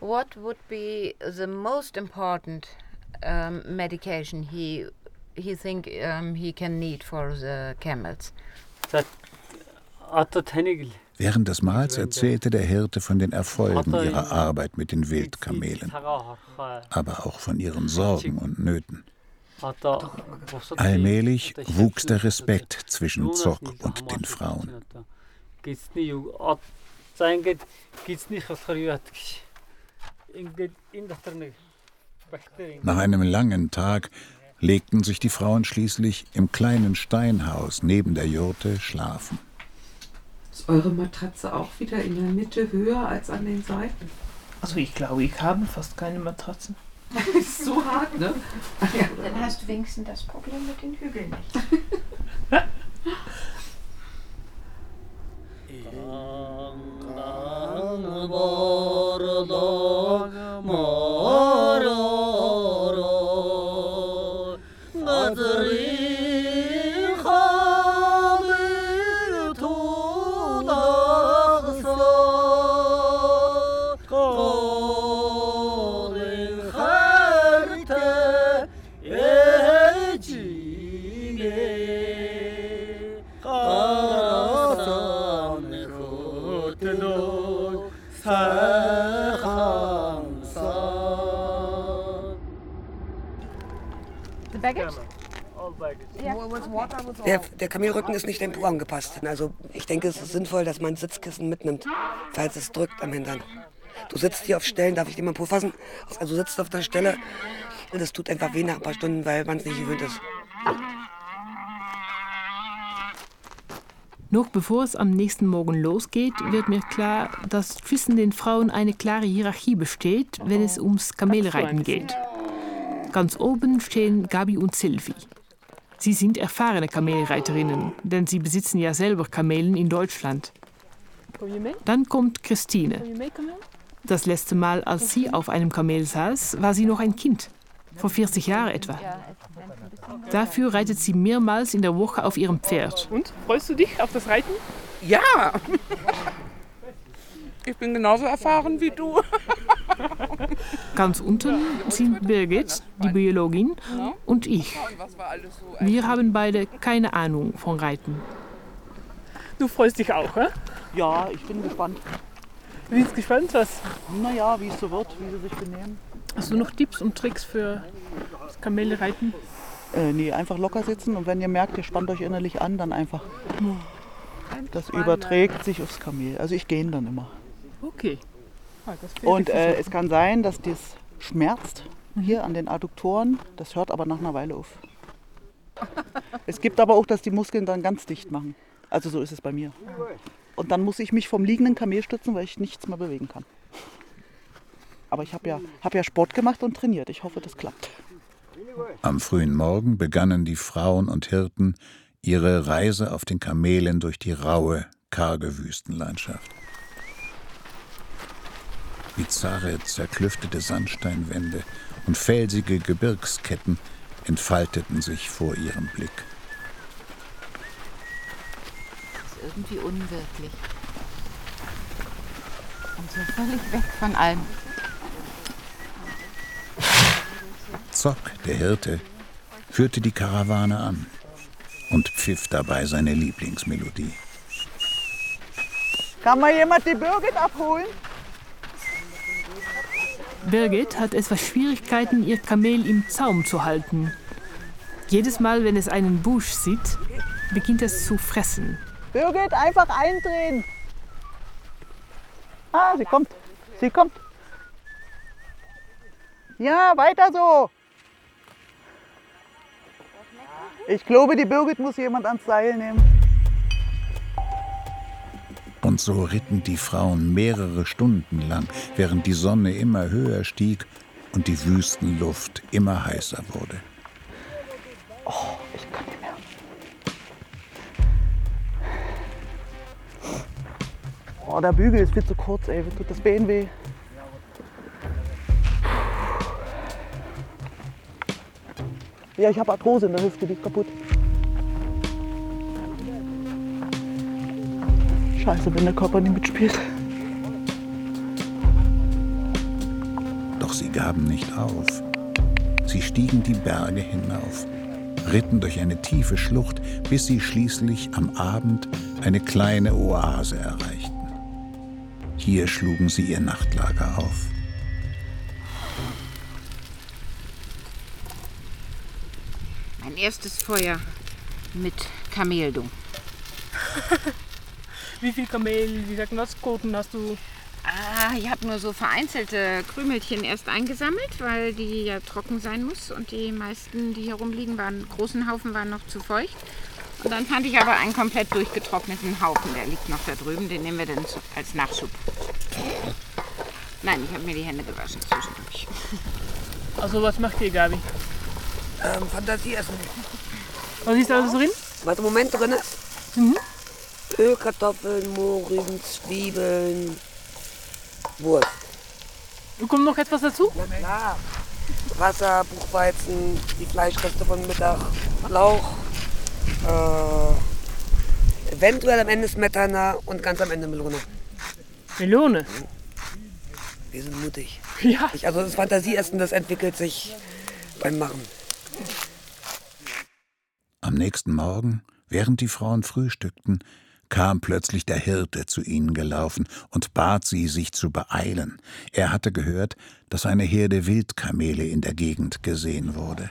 what would be the most important um, medication he he think um, he can need for the camels. Während des Mahls erzählte der Hirte von den Erfolgen ihrer Arbeit mit den Wildkamelen, aber auch von ihren Sorgen und Nöten. Allmählich wuchs der Respekt zwischen Zog und den Frauen. Nach einem langen Tag legten sich die Frauen schließlich im kleinen Steinhaus neben der Jurte schlafen. Ist eure Matratze auch wieder in der Mitte höher als an den Seiten? also ich glaube, ich habe fast keine Matratzen. ist so hart, ne? Dann hast du wenigstens das Problem mit den Hügeln nicht. The Der, der Kamelrücken ist nicht dem Po angepasst. Also ich denke, es ist sinnvoll, dass man Sitzkissen mitnimmt, falls es drückt am Hintern. Du sitzt hier auf Stellen, darf ich dir mal Po fassen? Also du sitzt auf der Stelle. Das tut einfach weh nach ein paar Stunden, weil man es nicht gewöhnt ist. Noch bevor es am nächsten Morgen losgeht, wird mir klar, dass zwischen den Frauen eine klare Hierarchie besteht, wenn es ums Kamelreiten geht. Ganz oben stehen Gabi und Sylvie. Sie sind erfahrene Kamelreiterinnen, denn sie besitzen ja selber Kamelen in Deutschland. Dann kommt Christine. Das letzte Mal, als sie auf einem Kamel saß, war sie noch ein Kind. Vor 40 Jahren etwa. Dafür reitet sie mehrmals in der Woche auf ihrem Pferd. Und? Freust du dich auf das Reiten? Ja! Ich bin genauso erfahren wie du. Ganz unten sind Birgit, die Biologin, und ich. Wir haben beide keine Ahnung von Reiten. Du freust dich auch, hä? Ja, ich bin gespannt. Du bist gespannt, was? Naja, wie es so wird, wie sie sich benehmen. Hast du noch Tipps und Tricks für das Kamelreiten? Äh, nee, einfach locker sitzen und wenn ihr merkt, ihr spannt euch innerlich an, dann einfach. Das überträgt sich aufs Kamel. Also ich gehe dann immer. Okay. Und äh, es kann sein, dass das schmerzt hier an den Adduktoren. Das hört aber nach einer Weile auf. es gibt aber auch, dass die Muskeln dann ganz dicht machen. Also so ist es bei mir. Und dann muss ich mich vom liegenden Kamel stützen, weil ich nichts mehr bewegen kann. Aber ich habe ja, hab ja Sport gemacht und trainiert. Ich hoffe, das klappt. Am frühen Morgen begannen die Frauen und Hirten ihre Reise auf den Kamelen durch die raue, karge Wüstenlandschaft. Bizarre, zerklüftete Sandsteinwände und felsige Gebirgsketten entfalteten sich vor ihrem Blick. Das ist irgendwie unwirklich. Und so völlig weg von allem. Zock, der Hirte, führte die Karawane an und pfiff dabei seine Lieblingsmelodie. Kann mal jemand die Birgit abholen? Birgit hat etwas Schwierigkeiten, ihr Kamel im Zaum zu halten. Jedes Mal, wenn es einen Busch sieht, beginnt es zu fressen. Birgit, einfach eindrehen. Ah, sie kommt. Sie kommt. Ja, weiter so. Ich glaube, die Birgit muss jemand ans Seil nehmen. Und so ritten die Frauen mehrere Stunden lang, während die Sonne immer höher stieg und die Wüstenluft immer heißer wurde. Oh, ich kann nicht mehr. Oh, der Bügel ist viel zu kurz, ey. Tut das Bein weh? Ja, ich habe Arthrose in der Hüfte, die ist kaputt. Scheiße, wenn der Körper nicht mitspielt. Doch sie gaben nicht auf. Sie stiegen die Berge hinauf, ritten durch eine tiefe Schlucht, bis sie schließlich am Abend eine kleine Oase erreichten. Hier schlugen sie ihr Nachtlager auf. Mein erstes Feuer mit Kameldung. Wie viel Kamel, wie sagt man das, Koten hast du? Ah, ich habe nur so vereinzelte Krümelchen erst eingesammelt, weil die ja trocken sein muss. Und die meisten, die hier rumliegen, waren großen Haufen, waren noch zu feucht. Und dann fand ich aber einen komplett durchgetrockneten Haufen. Der liegt noch da drüben. Den nehmen wir dann als Nachschub. Nein, ich habe mir die Hände gewaschen zwischendurch. Also was macht ihr, Gabi? Ähm, Fantasie essen. Was ist da alles drin? Was im Moment drin ist? Mhm. Öl, Kartoffeln, Mohren, Zwiebeln, Wurst. Und kommt noch etwas dazu? Na klar. Wasser, Buchweizen, die Fleischreste von Mittag, Lauch, äh, eventuell am Ende Smetana und ganz am Ende Melone. Melone? Wir sind mutig. Ja. Ich, also das Fantasieessen, das entwickelt sich beim Machen. Am nächsten Morgen, während die Frauen frühstückten, kam plötzlich der Hirte zu ihnen gelaufen und bat sie, sich zu beeilen. Er hatte gehört, dass eine Herde Wildkamele in der Gegend gesehen wurde.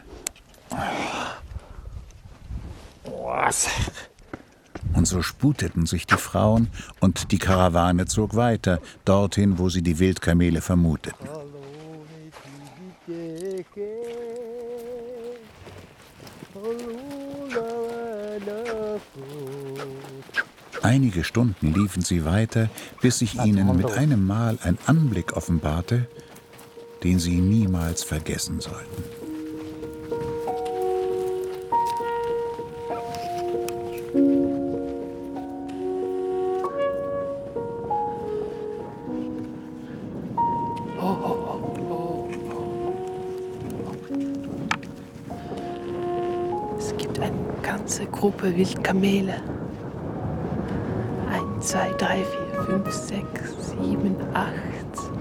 Und so sputeten sich die Frauen und die Karawane zog weiter, dorthin, wo sie die Wildkamele vermuteten. Einige Stunden liefen sie weiter, bis sich ihnen mit einem Mal ein Anblick offenbarte, den sie niemals vergessen sollten. Es gibt eine ganze Gruppe Wildkamele. Ein, zwei, drei, vier, fünf, sechs, sieben, acht,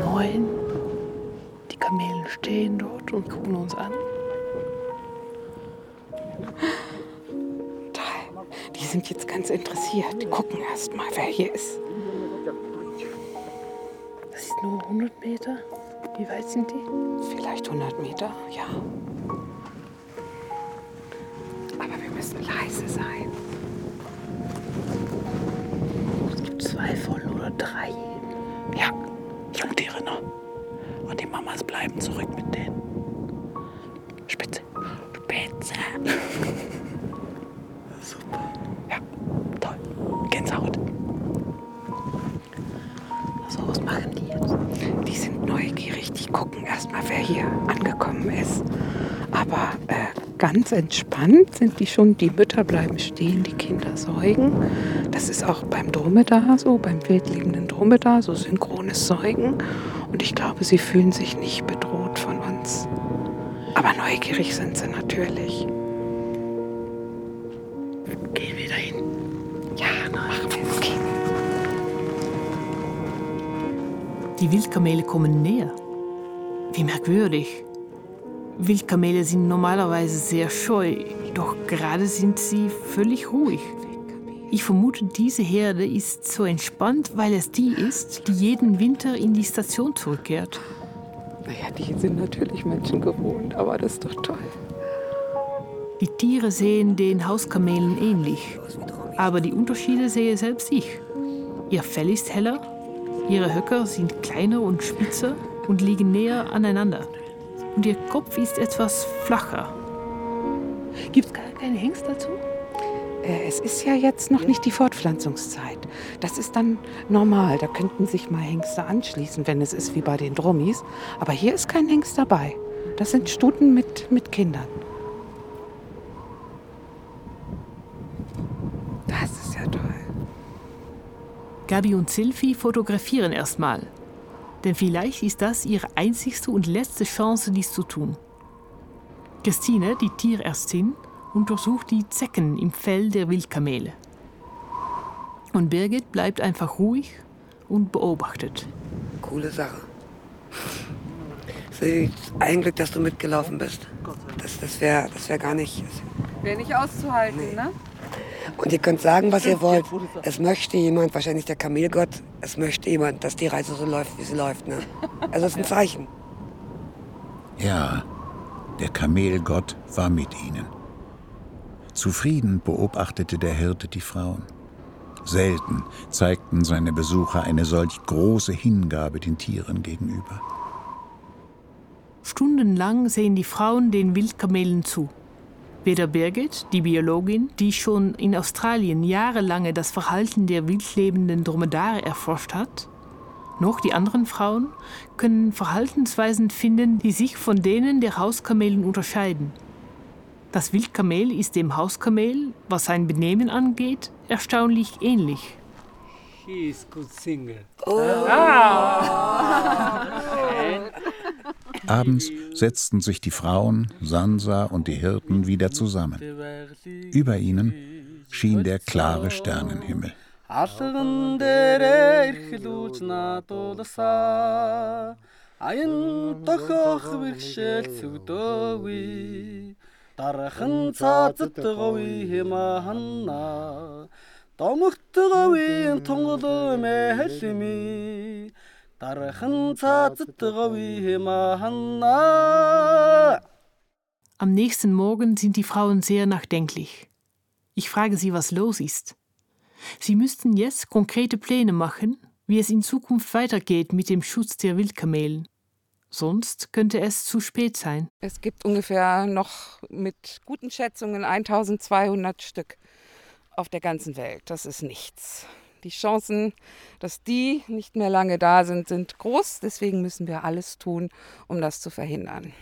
neun. Die Kamelen stehen dort und gucken uns an. Toll. Die sind jetzt ganz interessiert. Die gucken erst mal, wer hier ist. Das ist nur 100 Meter. Wie weit sind die? Vielleicht 100 Meter, ja. Aber wir müssen leise sein. Zurück mit denen. Spitze. Spitze. Super. Ja, toll. Gänsehaut. So, was machen die jetzt? Die sind neugierig. Die gucken erst mal, wer hier angekommen ist. Aber äh, ganz entspannt sind die schon. Die Mütter bleiben stehen, die Kinder säugen. Das ist auch beim Dromedar so, beim wildlebenden Dromedar, so synchrones Säugen. Und ich glaube, sie fühlen sich nicht. Aber neugierig sind sie natürlich. Gehen wir dahin. Ja, machen wir. Okay. Die Wildkamele kommen näher. Wie merkwürdig. Wildkamele sind normalerweise sehr scheu, doch gerade sind sie völlig ruhig. Ich vermute, diese Herde ist so entspannt, weil es die ist, die jeden Winter in die Station zurückkehrt. Naja, die sind natürlich Menschen gewohnt, aber das ist doch toll. Die Tiere sehen den Hauskamelen ähnlich, aber die Unterschiede sehe selbst ich. Ihr Fell ist heller, ihre Höcker sind kleiner und spitzer und liegen näher aneinander. Und ihr Kopf ist etwas flacher. Gibt es gar keine Hengst dazu? Äh, Es ist ja jetzt noch nicht die Fortpflanzungszeit. Das ist dann normal. Da könnten sich mal Hengste anschließen, wenn es ist wie bei den Drommis. Aber hier ist kein Hengst dabei. Das sind Stuten mit, mit Kindern. Das ist ja toll. Gabi und Sylvie fotografieren erstmal. Denn vielleicht ist das ihre einzigste und letzte Chance, dies zu tun. Christine, die Tierärztin, untersucht die Zecken im Fell der Wildkamele. Und Birgit bleibt einfach ruhig und beobachtet. Coole Sache. Ein Glück, dass du mitgelaufen bist. Das, das wäre das wär gar nicht. Wäre nicht auszuhalten, ne? Und ihr könnt sagen, was ihr wollt. Es möchte jemand, wahrscheinlich der Kamelgott, es möchte jemand, dass die Reise so läuft, wie sie läuft. Ne? Also es ist ein Zeichen. Ja, der Kamelgott war mit ihnen. Zufrieden beobachtete der Hirte die Frauen. Selten zeigten seine Besucher eine solch große Hingabe den Tieren gegenüber. Stundenlang sehen die Frauen den Wildkamelen zu. Weder Birgit, die Biologin, die schon in Australien jahrelange das Verhalten der wildlebenden Dromedare erforscht hat, noch die anderen Frauen können Verhaltensweisen finden, die sich von denen der Hauskamelen unterscheiden. Das Wildkamel ist dem Hauskamel, was sein Benehmen angeht, erstaunlich ähnlich. He is good singer. Abends setzten sich die Frauen, Sansa und die Hirten wieder zusammen. Über ihnen schien der klare Sternenhimmel. алган дээрээ эрхлүүлж надуулсаа аян тохох бэрхшээл сүгдөөгүй дарахан цаазат говь хэмаанна домогт говийн тунгал мэхэлми дарахан цаазат говь хэмаанна Am nächsten Morgen sind die Frauen sehr nachdenklich. Ich frage sie, was los ist. Sie müssten jetzt konkrete Pläne machen, wie es in Zukunft weitergeht mit dem Schutz der Wildkamelen. Sonst könnte es zu spät sein. Es gibt ungefähr noch mit guten Schätzungen 1200 Stück auf der ganzen Welt. Das ist nichts. Die Chancen, dass die nicht mehr lange da sind, sind groß. Deswegen müssen wir alles tun, um das zu verhindern.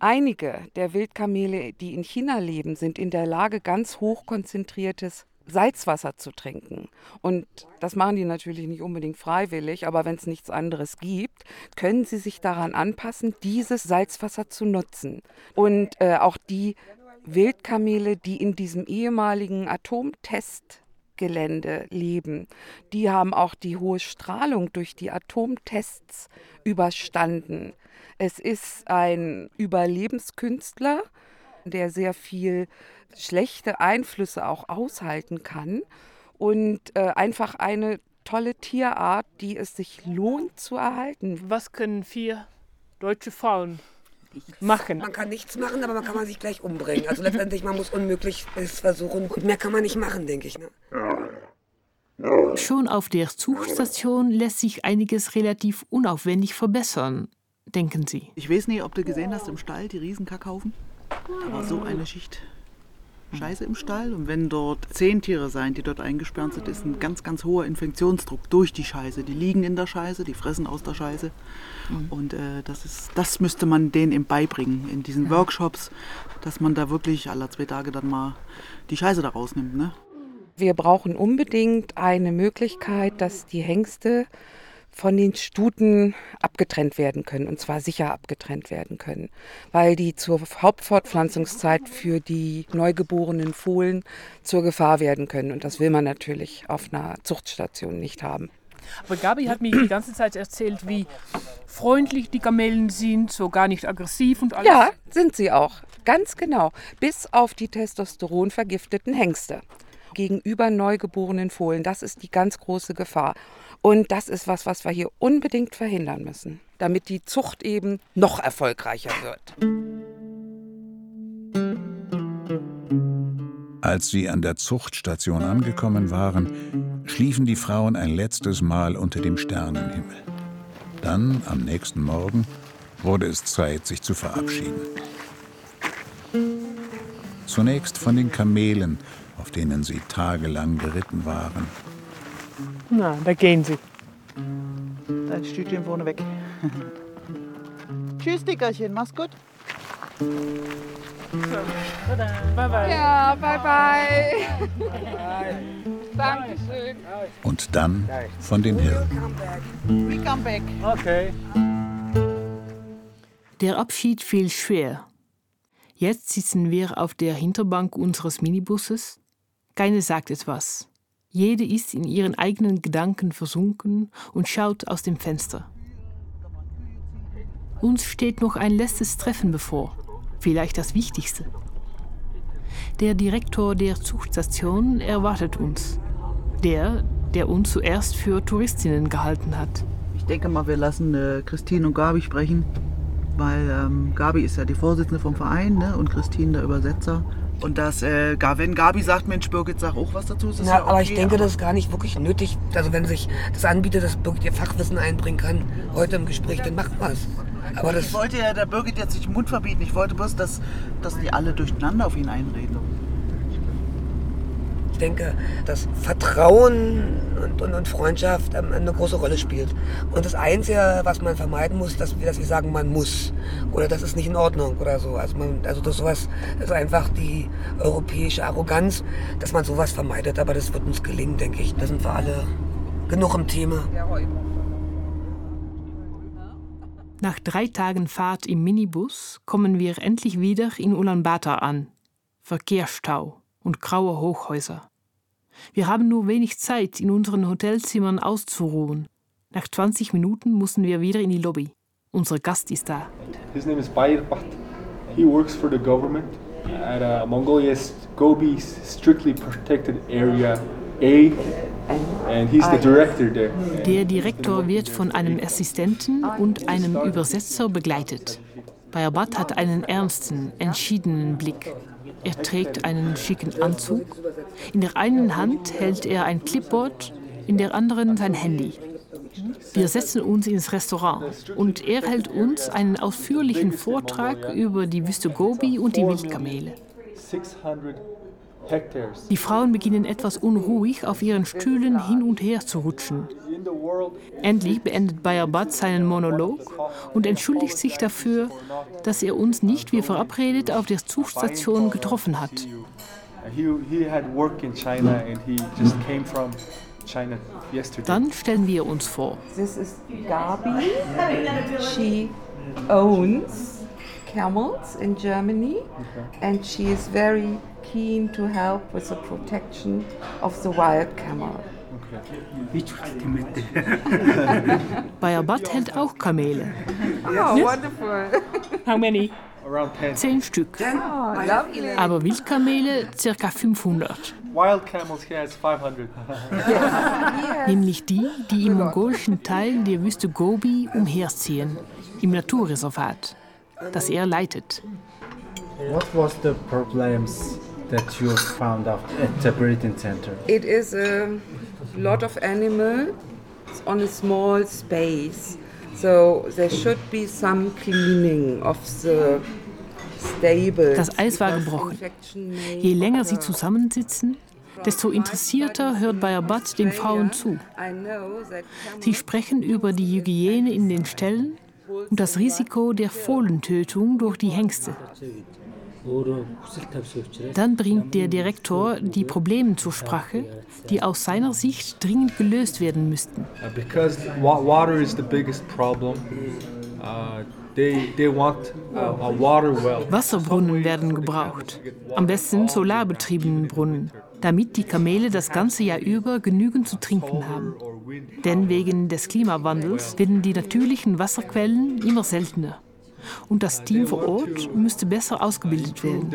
Einige der Wildkamele, die in China leben, sind in der Lage, ganz hochkonzentriertes Salzwasser zu trinken. Und das machen die natürlich nicht unbedingt freiwillig, aber wenn es nichts anderes gibt, können sie sich daran anpassen, dieses Salzwasser zu nutzen. Und äh, auch die Wildkamele, die in diesem ehemaligen Atomtest Waldgelände leben, die haben auch die hohe Strahlung durch die Atomtests überstanden. Es ist ein Überlebenskünstler, der sehr viel schlechte Einflüsse auch aushalten kann und äh, einfach eine tolle Tierart, die es sich lohnt zu erhalten. Was können vier deutsche Frauen machen? Man kann nichts machen, aber man kann man sich gleich umbringen. Also letztendlich, man muss Unmögliches versuchen und mehr kann man nicht machen, denke ich. Ne? Schon auf der Zugstation lässt sich einiges relativ unaufwendig verbessern, denken Sie. Ich weiß nicht, ob du gesehen hast im Stall die Riesenkackhaufen. Da war so eine Schicht Scheiße im Stall. Und wenn dort zehn Tiere sein, die dort eingesperrt sind, ist ein ganz, ganz hoher Infektionsdruck durch die Scheiße. Die liegen in der Scheiße, die fressen aus der Scheiße. Mhm. Und äh, das, ist, das müsste man denen eben beibringen in diesen. Workshops, dass man da wirklich alle zwei Tage dann mal die Scheiße da rausnimmt. Ne? Wir brauchen unbedingt eine Möglichkeit, dass die Hengste von den Stuten abgetrennt werden können, und zwar sicher abgetrennt werden können, weil die zur Hauptfortpflanzungszeit für die neugeborenen Fohlen zur Gefahr werden können. Und das will man natürlich auf einer Zuchtstation nicht haben. Aber Gabi hat mir die ganze Zeit erzählt, wie freundlich die Kamelen sind, so gar nicht aggressiv und alles. Ja, sind sie auch. Ganz genau. Bis auf die testosteronvergifteten Hengste gegenüber neugeborenen Fohlen. Das ist die ganz große Gefahr. Und das ist was, was wir hier unbedingt verhindern müssen, damit die Zucht eben noch erfolgreicher wird. Als sie an der Zuchtstation angekommen waren, schliefen die Frauen ein letztes Mal unter dem Sternenhimmel. Dann, am nächsten Morgen, wurde es Zeit, sich zu verabschieden. Zunächst von den Kamelen, auf denen sie tagelang geritten waren. Na, da gehen sie. Da ist Stütchen vorne weg. Tschüss, Dickerchen, mach's gut. Bye bye. Ja, bye bye. Dankeschön. Und dann von den Hirten. We come back. Okay. Der Abschied fiel schwer. Jetzt sitzen wir auf der Hinterbank unseres Minibusses. Keine sagt etwas. Jede ist in ihren eigenen Gedanken versunken und schaut aus dem Fenster. Uns steht noch ein letztes Treffen bevor, vielleicht das Wichtigste. Der Direktor der Zuchtstation erwartet uns. Der, der uns zuerst für Touristinnen gehalten hat. Ich denke mal, wir lassen äh, Christine und Gabi sprechen, weil ähm, Gabi ist ja die Vorsitzende vom Verein ne, und Christine der Übersetzer. Und dass, äh, wenn Gabi sagt, Mensch, Birgit, sag auch was dazu. Ist ja, ja okay, aber ich denke, aber das ist gar nicht wirklich nötig. Also wenn sich das anbietet, dass Birgit ihr Fachwissen einbringen kann, heute im Gespräch, dann macht was. Aber das ich wollte ja der Birgit jetzt nicht den Mund verbieten. Ich wollte bloß, dass, dass die alle durcheinander auf ihn einreden. Ich denke, dass Vertrauen und, und, und Freundschaft eine große Rolle spielt. Und das Einzige, was man vermeiden muss, dass wir, dass wir sagen, man muss. Oder das ist nicht in Ordnung oder so. Also, man, also das, sowas, ist einfach die europäische Arroganz, dass man sowas vermeidet. Aber das wird uns gelingen, denke ich. Da sind wir alle genug im Thema. Nach drei Tagen Fahrt im Minibus kommen wir endlich wieder in Ulaanbaatar an. Verkehrsstau und graue Hochhäuser. Wir haben nur wenig Zeit, in unseren Hotelzimmern auszuruhen. Nach 20 Minuten mussten wir wieder in die Lobby. Unser Gast ist da. His name is Bayir Baht. He works for the government at uh, Mongolia's Gobi strictly protected area A. And he's the director there. Der Direktor wird von einem Assistenten und einem Übersetzer begleitet. Bayerbat hat einen ernsten, entschiedenen Blick. Er trägt einen schicken Anzug. In der einen Hand hält er ein Clipboard, in der anderen sein Handy. Wir setzen uns ins Restaurant und er hält uns einen ausführlichen Vortrag über die Wüste Gobi und die Wildkamele. Die Frauen beginnen etwas unruhig auf ihren Stühlen hin und her zu rutschen. Endlich beendet Bayerbat seinen Monolog und entschuldigt sich dafür, dass er uns nicht wie verabredet auf der Zugstation getroffen hat. Dann stellen wir uns vor. This is Gabi. She owns camels in Germany, okay. and she is very keen to help with the protection of the wild camel. Bayerbat hält auch Kamele. Oh, wonderful. How many? Zehn Stück. Aber Wildkamele circa 500. Wild camels here is 500. Nämlich die, die im mongolischen Teil der Wüste Gobi umherziehen, im Naturreservat, das er leitet. What was the problems that you found out at the breeding center? It is a lot of animals on a small space. So there should be some cleaning of the das Eis war gebrochen. Je länger sie zusammensitzen, desto interessierter hört Bayabat den Frauen zu. Sie sprechen über die Hygiene in den Ställen und das Risiko der Fohlentötung durch die Hengste. Dann bringt der Direktor die Probleme zur Sprache, die aus seiner Sicht dringend gelöst werden müssten. Uh, because water is the biggest problem. Uh, Wasserbrunnen werden gebraucht, am besten solarbetriebenen Brunnen, damit die Kamele das ganze Jahr über genügend zu trinken haben. Denn wegen des Klimawandels werden die natürlichen Wasserquellen immer seltener und das Team vor Ort müsste besser ausgebildet werden.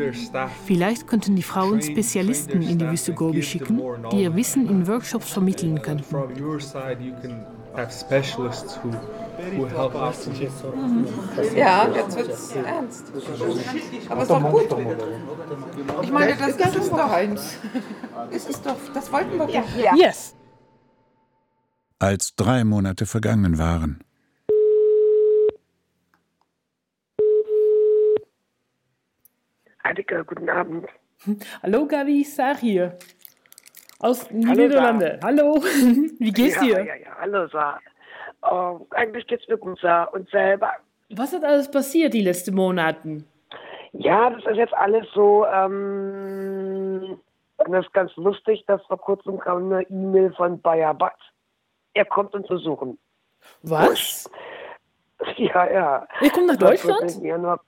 Vielleicht könnten die Frauen Spezialisten in die Wüste Gobi schicken, die ihr Wissen in Workshops vermitteln könnten. Ja, jetzt wird es ernst. Aber es ist doch gut. Ich meine, das, das ist doch eins. Es ist doch, das wollten wir doch. Ja. Yes. Als drei Monate vergangen waren, Adika, guten Abend. Hallo Gabi, Sar hier. Aus Niederlande. Hallo, wie geht's ja, dir? Ja, ja, hallo Sar. Oh, eigentlich geht's mir gut, Sar. Und selber? Was hat alles passiert die letzten Monate? Ja, das ist jetzt alles so, ähm, das ist ganz lustig, dass vor kurzem kam eine E-Mail von Bayer Bat. Er kommt uns besuchen. Was? Ja, ja. Er kommt nach Deutschland? Januar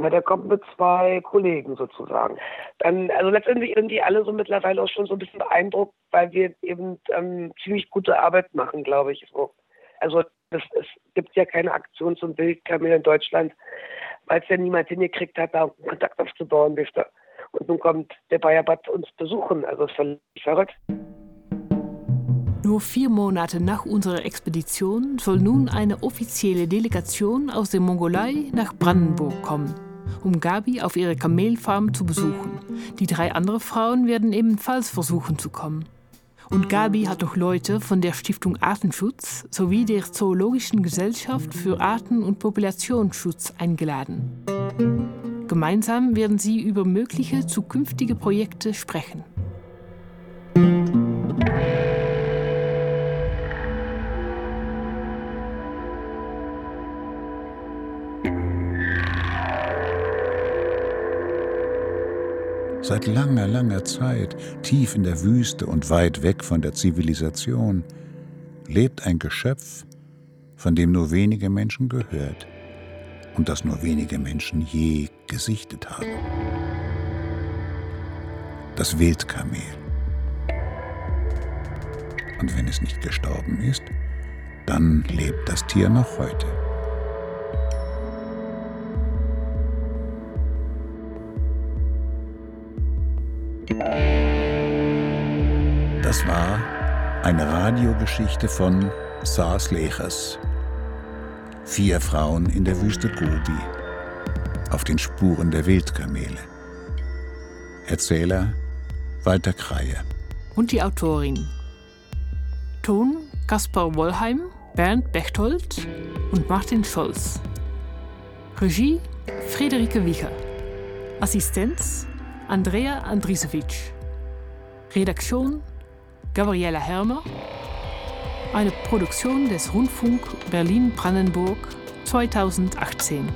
na, der kommt mit zwei Kollegen sozusagen. Dann, also letztendlich sind die alle so mittlerweile auch schon so ein bisschen beeindruckt, weil wir eben ähm, ziemlich gute Arbeit machen, glaube ich. So. Also das, es gibt ja keine Aktion zum Wildkamel in Deutschland, weil es ja niemand hingekriegt hat, da Kontakt aufzubauen. Und nun kommt der Bayerbad uns besuchen. Also völlig verrückt. Nur vier Monate nach unserer Expedition soll nun eine offizielle Delegation aus der Mongolei nach Brandenburg kommen um Gabi auf ihre Kamelfarm zu besuchen. Die drei anderen Frauen werden ebenfalls versuchen zu kommen. Und Gabi hat noch Leute von der Stiftung Artenschutz sowie der Zoologischen Gesellschaft für Arten- und Populationsschutz eingeladen. Gemeinsam werden sie über mögliche zukünftige Projekte sprechen. Seit langer, langer Zeit, tief in der Wüste und weit weg von der Zivilisation, lebt ein Geschöpf, von dem nur wenige Menschen gehört und das nur wenige Menschen je gesichtet haben. Das Wildkamel. Und wenn es nicht gestorben ist, dann lebt das Tier noch heute. Eine Radiogeschichte von Saas Lechers. Vier Frauen in der Wüste Gobi. Auf den Spuren der Wildkamele. Erzähler Walter Kreie. Und die Autorin. Ton Kaspar Wollheim, Bernd Bechtold und Martin Scholz. Regie Friederike Wicher. Assistenz Andrea Andrisevic. Redaktion Gabriela Hermer. Eine Produktion des Rundfunk Berlin-Brandenburg 2018.